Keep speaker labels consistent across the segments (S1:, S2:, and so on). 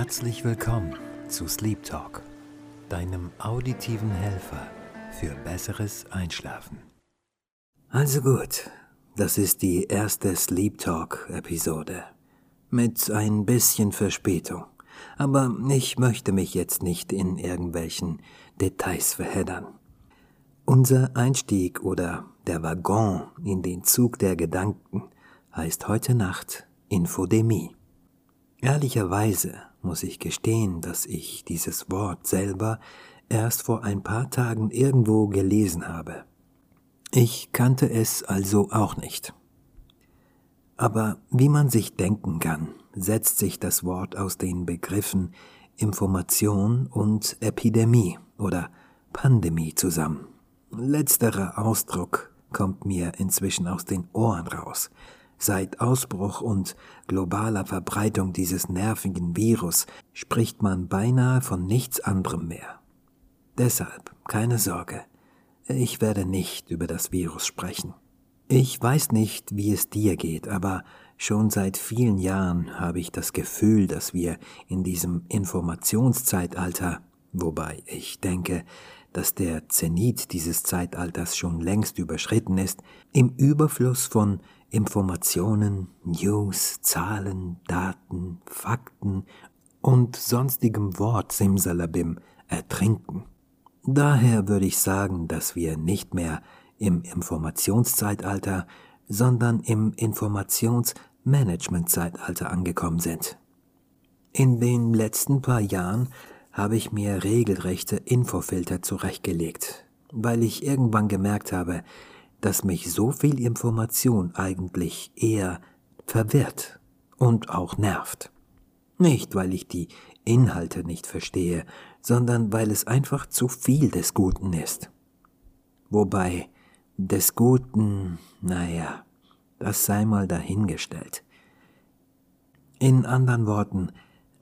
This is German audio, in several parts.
S1: Herzlich willkommen zu Sleep Talk, deinem auditiven Helfer für besseres Einschlafen. Also gut, das ist die erste Sleep Talk Episode. Mit ein bisschen Verspätung. Aber ich möchte mich jetzt nicht in irgendwelchen Details verheddern. Unser Einstieg oder der Waggon in den Zug der Gedanken heißt heute Nacht Infodemie. Ehrlicherweise muss ich gestehen, dass ich dieses Wort selber erst vor ein paar Tagen irgendwo gelesen habe. Ich kannte es also auch nicht. Aber wie man sich denken kann, setzt sich das Wort aus den Begriffen Information und Epidemie oder Pandemie zusammen. Letzterer Ausdruck kommt mir inzwischen aus den Ohren raus, Seit Ausbruch und globaler Verbreitung dieses nervigen Virus spricht man beinahe von nichts anderem mehr. Deshalb keine Sorge, ich werde nicht über das Virus sprechen. Ich weiß nicht, wie es dir geht, aber schon seit vielen Jahren habe ich das Gefühl, dass wir in diesem Informationszeitalter, wobei ich denke, dass der Zenit dieses Zeitalters schon längst überschritten ist, im Überfluss von Informationen, News, Zahlen, Daten, Fakten und sonstigem Wort Simsalabim ertrinken. Daher würde ich sagen, dass wir nicht mehr im Informationszeitalter, sondern im Informationsmanagementzeitalter angekommen sind. In den letzten paar Jahren habe ich mir regelrechte Infofilter zurechtgelegt, weil ich irgendwann gemerkt habe, dass mich so viel Information eigentlich eher verwirrt und auch nervt. Nicht, weil ich die Inhalte nicht verstehe, sondern weil es einfach zu viel des Guten ist. Wobei des Guten, naja, das sei mal dahingestellt. In anderen Worten,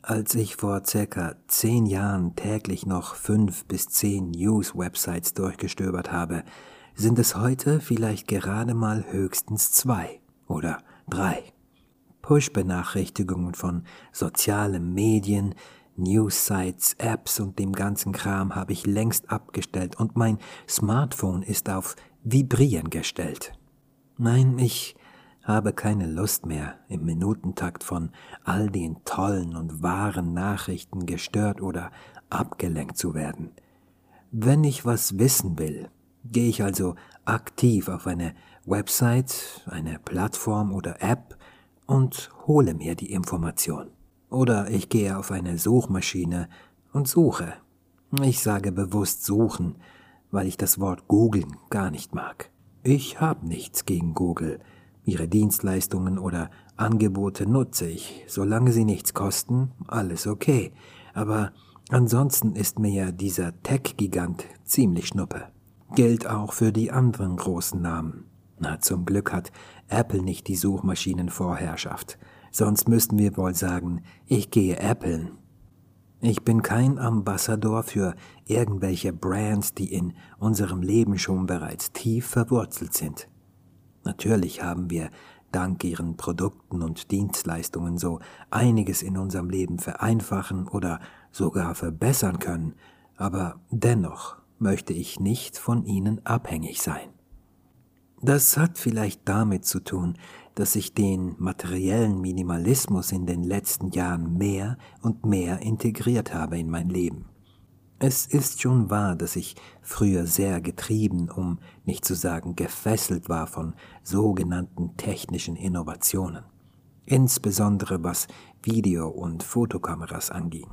S1: als ich vor circa zehn Jahren täglich noch fünf bis zehn News-Websites durchgestöbert habe, sind es heute vielleicht gerade mal höchstens zwei oder drei. Push-Benachrichtigungen von sozialen Medien, News-Sites, Apps und dem ganzen Kram habe ich längst abgestellt und mein Smartphone ist auf Vibrieren gestellt. Nein, ich habe keine Lust mehr, im Minutentakt von all den tollen und wahren Nachrichten gestört oder abgelenkt zu werden. Wenn ich was wissen will, Gehe ich also aktiv auf eine Website, eine Plattform oder App und hole mir die Information. Oder ich gehe auf eine Suchmaschine und suche. Ich sage bewusst suchen, weil ich das Wort googeln gar nicht mag. Ich habe nichts gegen Google. Ihre Dienstleistungen oder Angebote nutze ich. Solange sie nichts kosten, alles okay. Aber ansonsten ist mir ja dieser Tech-Gigant ziemlich schnuppe gilt auch für die anderen großen Namen. Na, zum Glück hat Apple nicht die Suchmaschinenvorherrschaft. Sonst müssten wir wohl sagen, ich gehe Applen. Ich bin kein Ambassador für irgendwelche Brands, die in unserem Leben schon bereits tief verwurzelt sind. Natürlich haben wir dank ihren Produkten und Dienstleistungen so einiges in unserem Leben vereinfachen oder sogar verbessern können, aber dennoch möchte ich nicht von ihnen abhängig sein. Das hat vielleicht damit zu tun, dass ich den materiellen Minimalismus in den letzten Jahren mehr und mehr integriert habe in mein Leben. Es ist schon wahr, dass ich früher sehr getrieben, um nicht zu sagen gefesselt war von sogenannten technischen Innovationen, insbesondere was Video- und Fotokameras anging.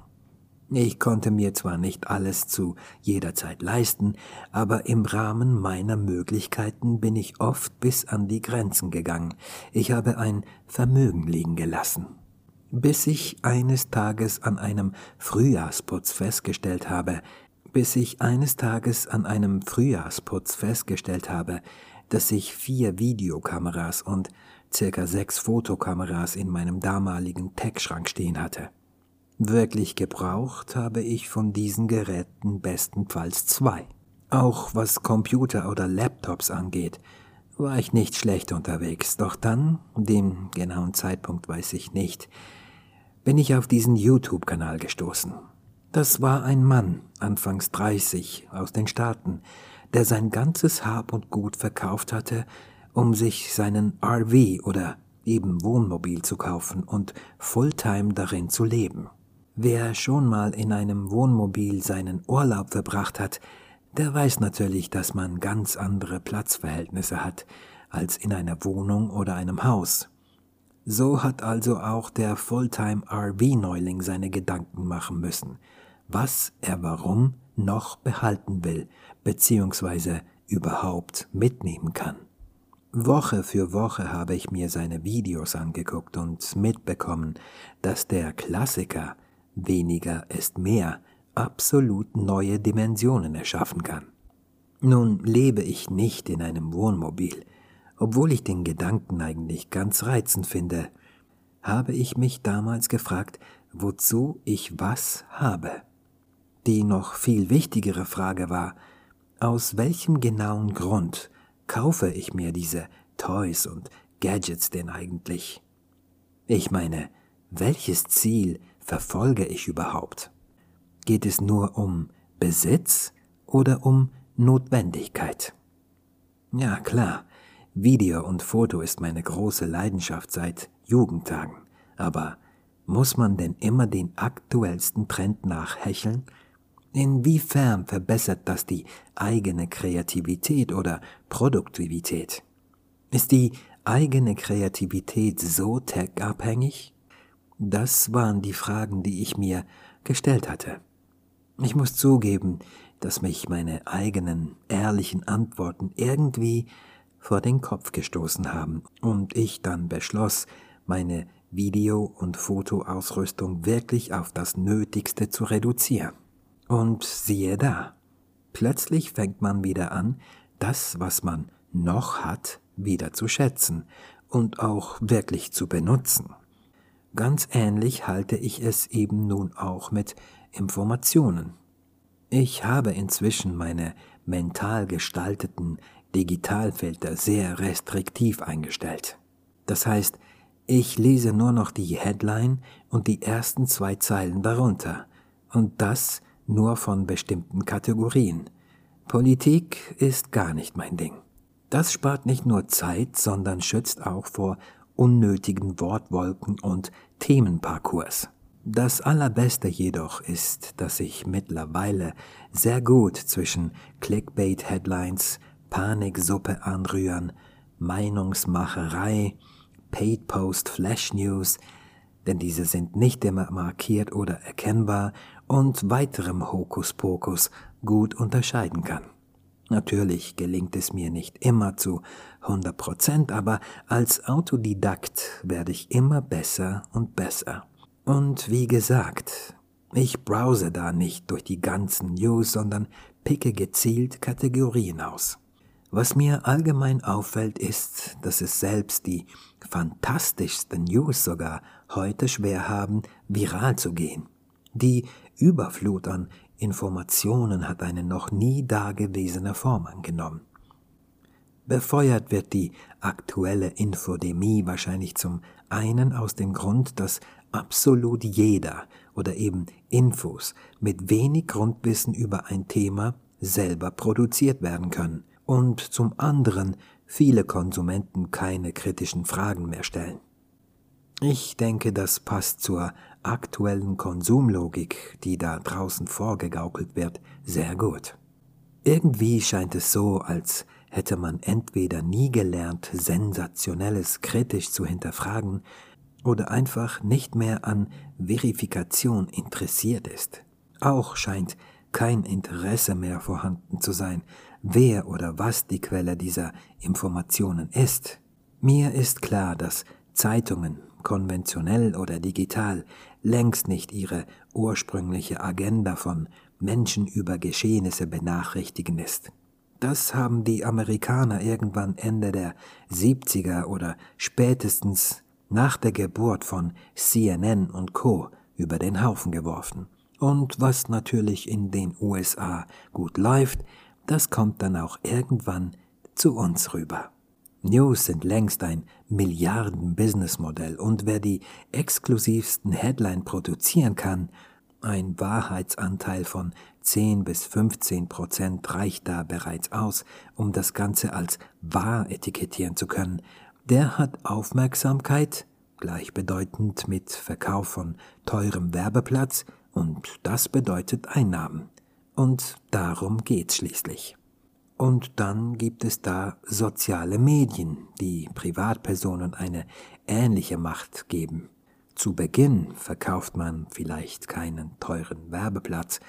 S1: Ich konnte mir zwar nicht alles zu jeder Zeit leisten, aber im Rahmen meiner Möglichkeiten bin ich oft bis an die Grenzen gegangen. Ich habe ein Vermögen liegen gelassen. Bis ich eines Tages an einem Frühjahrsputz festgestellt habe, bis ich eines Tages an einem Frühjahrsputz festgestellt habe, dass ich vier Videokameras und circa sechs Fotokameras in meinem damaligen Tech-Schrank stehen hatte. Wirklich gebraucht habe ich von diesen Geräten bestenfalls zwei. Auch was Computer oder Laptops angeht, war ich nicht schlecht unterwegs, doch dann, den genauen Zeitpunkt weiß ich nicht, bin ich auf diesen YouTube-Kanal gestoßen. Das war ein Mann, anfangs 30, aus den Staaten, der sein ganzes Hab und Gut verkauft hatte, um sich seinen RV oder eben Wohnmobil zu kaufen und Fulltime darin zu leben. Wer schon mal in einem Wohnmobil seinen Urlaub verbracht hat, der weiß natürlich, dass man ganz andere Platzverhältnisse hat als in einer Wohnung oder einem Haus. So hat also auch der Fulltime RV-Neuling seine Gedanken machen müssen, was er warum noch behalten will, beziehungsweise überhaupt mitnehmen kann. Woche für Woche habe ich mir seine Videos angeguckt und mitbekommen, dass der Klassiker weniger ist mehr absolut neue Dimensionen erschaffen kann. Nun lebe ich nicht in einem Wohnmobil, obwohl ich den Gedanken eigentlich ganz reizend finde, habe ich mich damals gefragt, wozu ich was habe. Die noch viel wichtigere Frage war, aus welchem genauen Grund kaufe ich mir diese Toys und Gadgets denn eigentlich? Ich meine, welches Ziel verfolge ich überhaupt? Geht es nur um Besitz oder um Notwendigkeit? Ja, klar, Video und Foto ist meine große Leidenschaft seit Jugendtagen, aber muss man denn immer den aktuellsten Trend nachhecheln? Inwiefern verbessert das die eigene Kreativität oder Produktivität? Ist die eigene Kreativität so tech-abhängig? Das waren die Fragen, die ich mir gestellt hatte. Ich muss zugeben, dass mich meine eigenen ehrlichen Antworten irgendwie vor den Kopf gestoßen haben und ich dann beschloss, meine Video- und Fotoausrüstung wirklich auf das Nötigste zu reduzieren. Und siehe da, plötzlich fängt man wieder an, das, was man noch hat, wieder zu schätzen und auch wirklich zu benutzen. Ganz ähnlich halte ich es eben nun auch mit Informationen. Ich habe inzwischen meine mental gestalteten Digitalfilter sehr restriktiv eingestellt. Das heißt, ich lese nur noch die Headline und die ersten zwei Zeilen darunter, und das nur von bestimmten Kategorien. Politik ist gar nicht mein Ding. Das spart nicht nur Zeit, sondern schützt auch vor unnötigen Wortwolken und Themenparcours. Das Allerbeste jedoch ist, dass ich mittlerweile sehr gut zwischen Clickbait-Headlines, Paniksuppe anrühren, Meinungsmacherei, Paid Post Flash News, denn diese sind nicht immer markiert oder erkennbar, und weiterem Hokuspokus gut unterscheiden kann. Natürlich gelingt es mir nicht immer zu 100 Prozent, aber als Autodidakt werde ich immer besser und besser. Und wie gesagt, ich browse da nicht durch die ganzen News, sondern picke gezielt Kategorien aus. Was mir allgemein auffällt, ist, dass es selbst die fantastischsten News sogar heute schwer haben, viral zu gehen. Die Überflut an Informationen hat eine noch nie dagewesene Form angenommen. Befeuert wird die aktuelle Infodemie wahrscheinlich zum einen aus dem Grund, dass absolut jeder oder eben Infos mit wenig Grundwissen über ein Thema selber produziert werden können und zum anderen viele Konsumenten keine kritischen Fragen mehr stellen. Ich denke, das passt zur aktuellen Konsumlogik, die da draußen vorgegaukelt wird, sehr gut. Irgendwie scheint es so, als hätte man entweder nie gelernt, Sensationelles kritisch zu hinterfragen, oder einfach nicht mehr an Verifikation interessiert ist. Auch scheint kein Interesse mehr vorhanden zu sein, wer oder was die Quelle dieser Informationen ist. Mir ist klar, dass Zeitungen, konventionell oder digital, längst nicht ihre ursprüngliche Agenda von Menschen über Geschehnisse benachrichtigen ist. Das haben die Amerikaner irgendwann Ende der 70er oder spätestens nach der Geburt von CNN und Co. über den Haufen geworfen. Und was natürlich in den USA gut läuft, das kommt dann auch irgendwann zu uns rüber. News sind längst ein Milliarden-Businessmodell und wer die exklusivsten Headline produzieren kann, ein Wahrheitsanteil von 10 bis 15 Prozent reicht da bereits aus, um das Ganze als wahr etikettieren zu können. Der hat Aufmerksamkeit, gleichbedeutend mit Verkauf von teurem Werbeplatz, und das bedeutet Einnahmen. Und darum geht's schließlich. Und dann gibt es da soziale Medien, die Privatpersonen eine ähnliche Macht geben. Zu Beginn verkauft man vielleicht keinen teuren Werbeplatz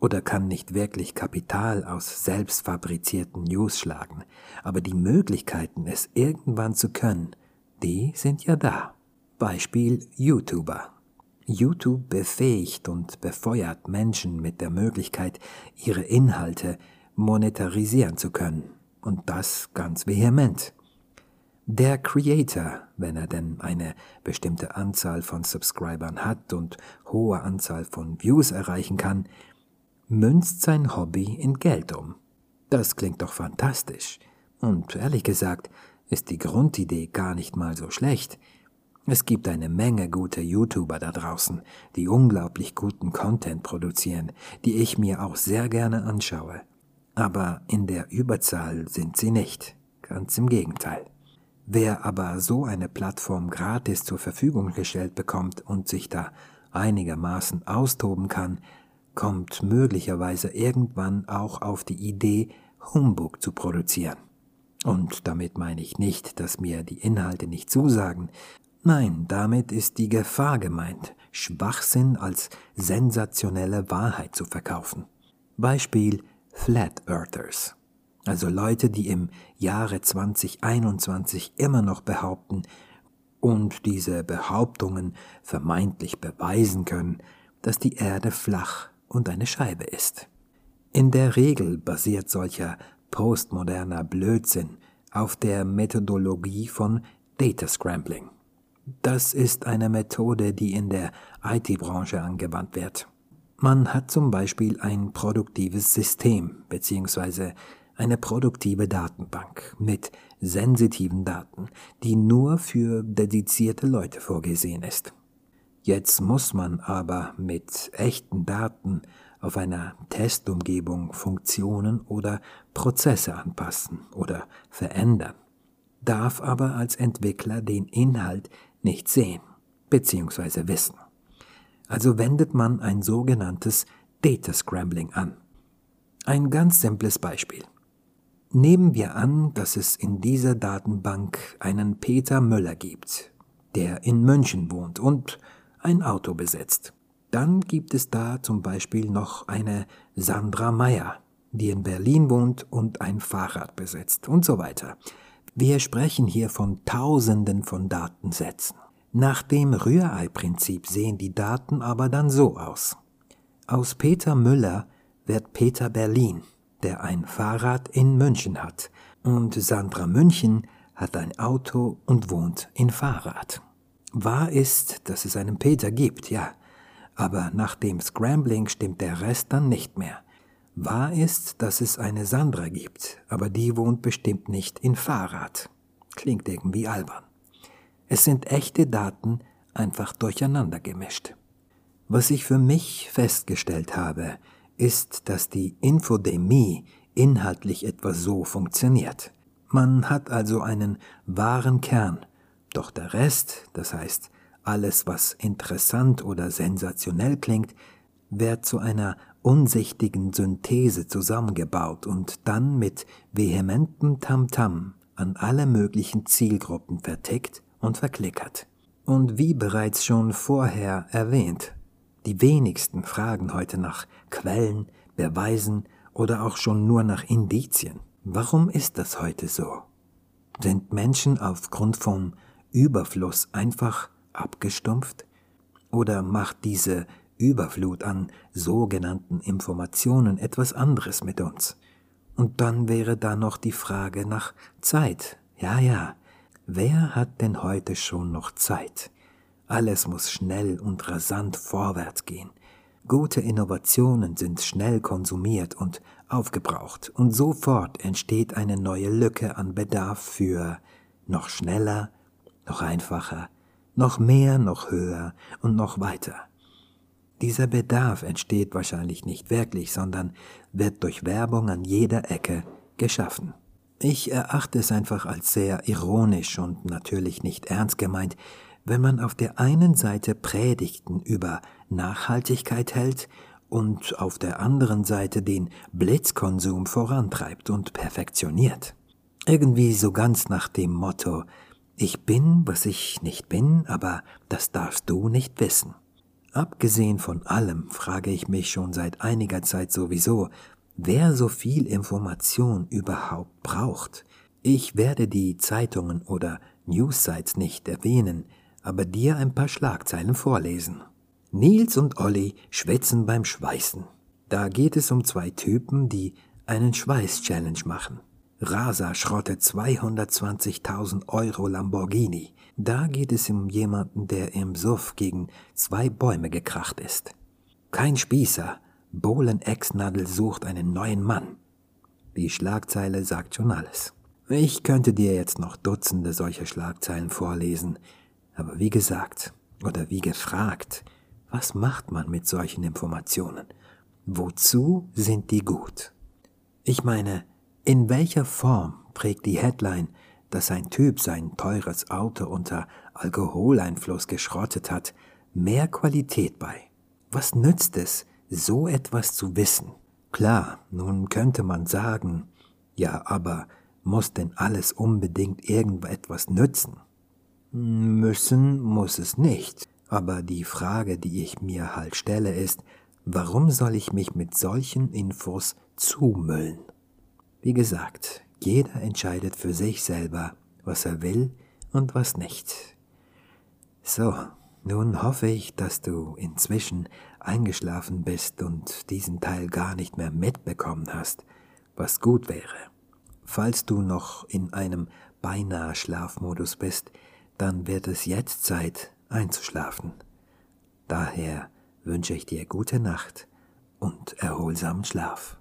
S1: oder kann nicht wirklich Kapital aus selbst fabrizierten News schlagen, aber die Möglichkeiten, es irgendwann zu können, die sind ja da. Beispiel YouTuber. YouTube befähigt und befeuert Menschen mit der Möglichkeit, ihre Inhalte monetarisieren zu können. Und das ganz vehement. Der Creator, wenn er denn eine bestimmte Anzahl von Subscribern hat und hohe Anzahl von Views erreichen kann, münzt sein Hobby in Geld um. Das klingt doch fantastisch. Und ehrlich gesagt ist die Grundidee gar nicht mal so schlecht. Es gibt eine Menge gute YouTuber da draußen, die unglaublich guten Content produzieren, die ich mir auch sehr gerne anschaue. Aber in der Überzahl sind sie nicht. Ganz im Gegenteil. Wer aber so eine Plattform gratis zur Verfügung gestellt bekommt und sich da einigermaßen austoben kann, kommt möglicherweise irgendwann auch auf die Idee, Humbug zu produzieren. Und damit meine ich nicht, dass mir die Inhalte nicht zusagen. Nein, damit ist die Gefahr gemeint, Schwachsinn als sensationelle Wahrheit zu verkaufen. Beispiel Flat Earthers also Leute, die im Jahre 2021 immer noch behaupten und diese Behauptungen vermeintlich beweisen können, dass die Erde flach und eine Scheibe ist. In der Regel basiert solcher postmoderner Blödsinn auf der Methodologie von Data Scrambling. Das ist eine Methode, die in der IT-Branche angewandt wird. Man hat zum Beispiel ein produktives System bzw eine produktive Datenbank mit sensitiven Daten, die nur für dedizierte Leute vorgesehen ist. Jetzt muss man aber mit echten Daten auf einer Testumgebung Funktionen oder Prozesse anpassen oder verändern, darf aber als Entwickler den Inhalt nicht sehen bzw. wissen. Also wendet man ein sogenanntes Data Scrambling an. Ein ganz simples Beispiel. Nehmen wir an, dass es in dieser Datenbank einen Peter Müller gibt, der in München wohnt und ein Auto besitzt. Dann gibt es da zum Beispiel noch eine Sandra Meyer, die in Berlin wohnt und ein Fahrrad besitzt und so weiter. Wir sprechen hier von Tausenden von Datensätzen. Nach dem Rührei-Prinzip sehen die Daten aber dann so aus. Aus Peter Müller wird Peter Berlin der ein Fahrrad in München hat, und Sandra München hat ein Auto und wohnt in Fahrrad. Wahr ist, dass es einen Peter gibt, ja, aber nach dem Scrambling stimmt der Rest dann nicht mehr. Wahr ist, dass es eine Sandra gibt, aber die wohnt bestimmt nicht in Fahrrad. Klingt irgendwie albern. Es sind echte Daten einfach durcheinander gemischt. Was ich für mich festgestellt habe, ist, dass die Infodemie inhaltlich etwa so funktioniert. Man hat also einen wahren Kern, doch der Rest, das heißt alles, was interessant oder sensationell klingt, wird zu einer unsichtigen Synthese zusammengebaut und dann mit vehementem Tamtam an alle möglichen Zielgruppen vertickt und verklickert. Und wie bereits schon vorher erwähnt, die wenigsten fragen heute nach Quellen, Beweisen oder auch schon nur nach Indizien. Warum ist das heute so? Sind Menschen aufgrund vom Überfluss einfach abgestumpft? Oder macht diese Überflut an sogenannten Informationen etwas anderes mit uns? Und dann wäre da noch die Frage nach Zeit. Ja, ja, wer hat denn heute schon noch Zeit? Alles muss schnell und rasant vorwärts gehen. Gute Innovationen sind schnell konsumiert und aufgebraucht und sofort entsteht eine neue Lücke an Bedarf für noch schneller, noch einfacher, noch mehr, noch höher und noch weiter. Dieser Bedarf entsteht wahrscheinlich nicht wirklich, sondern wird durch Werbung an jeder Ecke geschaffen. Ich erachte es einfach als sehr ironisch und natürlich nicht ernst gemeint, wenn man auf der einen Seite Predigten über Nachhaltigkeit hält und auf der anderen Seite den Blitzkonsum vorantreibt und perfektioniert. Irgendwie so ganz nach dem Motto Ich bin, was ich nicht bin, aber das darfst du nicht wissen. Abgesehen von allem frage ich mich schon seit einiger Zeit sowieso, wer so viel Information überhaupt braucht. Ich werde die Zeitungen oder Newssites nicht erwähnen, aber dir ein paar Schlagzeilen vorlesen. Nils und Olli schwätzen beim Schweißen. Da geht es um zwei Typen, die einen Schweiß-Challenge machen. Rasa schrottet 220.000 Euro Lamborghini. Da geht es um jemanden, der im Suff gegen zwei Bäume gekracht ist. Kein Spießer. Bohlen Ex-Nadel sucht einen neuen Mann. Die Schlagzeile sagt schon alles. Ich könnte dir jetzt noch Dutzende solcher Schlagzeilen vorlesen, aber wie gesagt, oder wie gefragt, was macht man mit solchen Informationen? Wozu sind die gut? Ich meine, in welcher Form trägt die Headline, dass ein Typ sein teures Auto unter Alkoholeinfluss geschrottet hat, mehr Qualität bei? Was nützt es, so etwas zu wissen? Klar, nun könnte man sagen, ja, aber muss denn alles unbedingt irgendetwas nützen? Müssen muss es nicht. Aber die Frage, die ich mir halt stelle, ist, warum soll ich mich mit solchen Infos zumüllen? Wie gesagt, jeder entscheidet für sich selber, was er will und was nicht. So, nun hoffe ich, dass du inzwischen eingeschlafen bist und diesen Teil gar nicht mehr mitbekommen hast, was gut wäre. Falls du noch in einem beinahe Schlafmodus bist, dann wird es jetzt Zeit einzuschlafen. Daher wünsche ich dir gute Nacht und erholsamen Schlaf.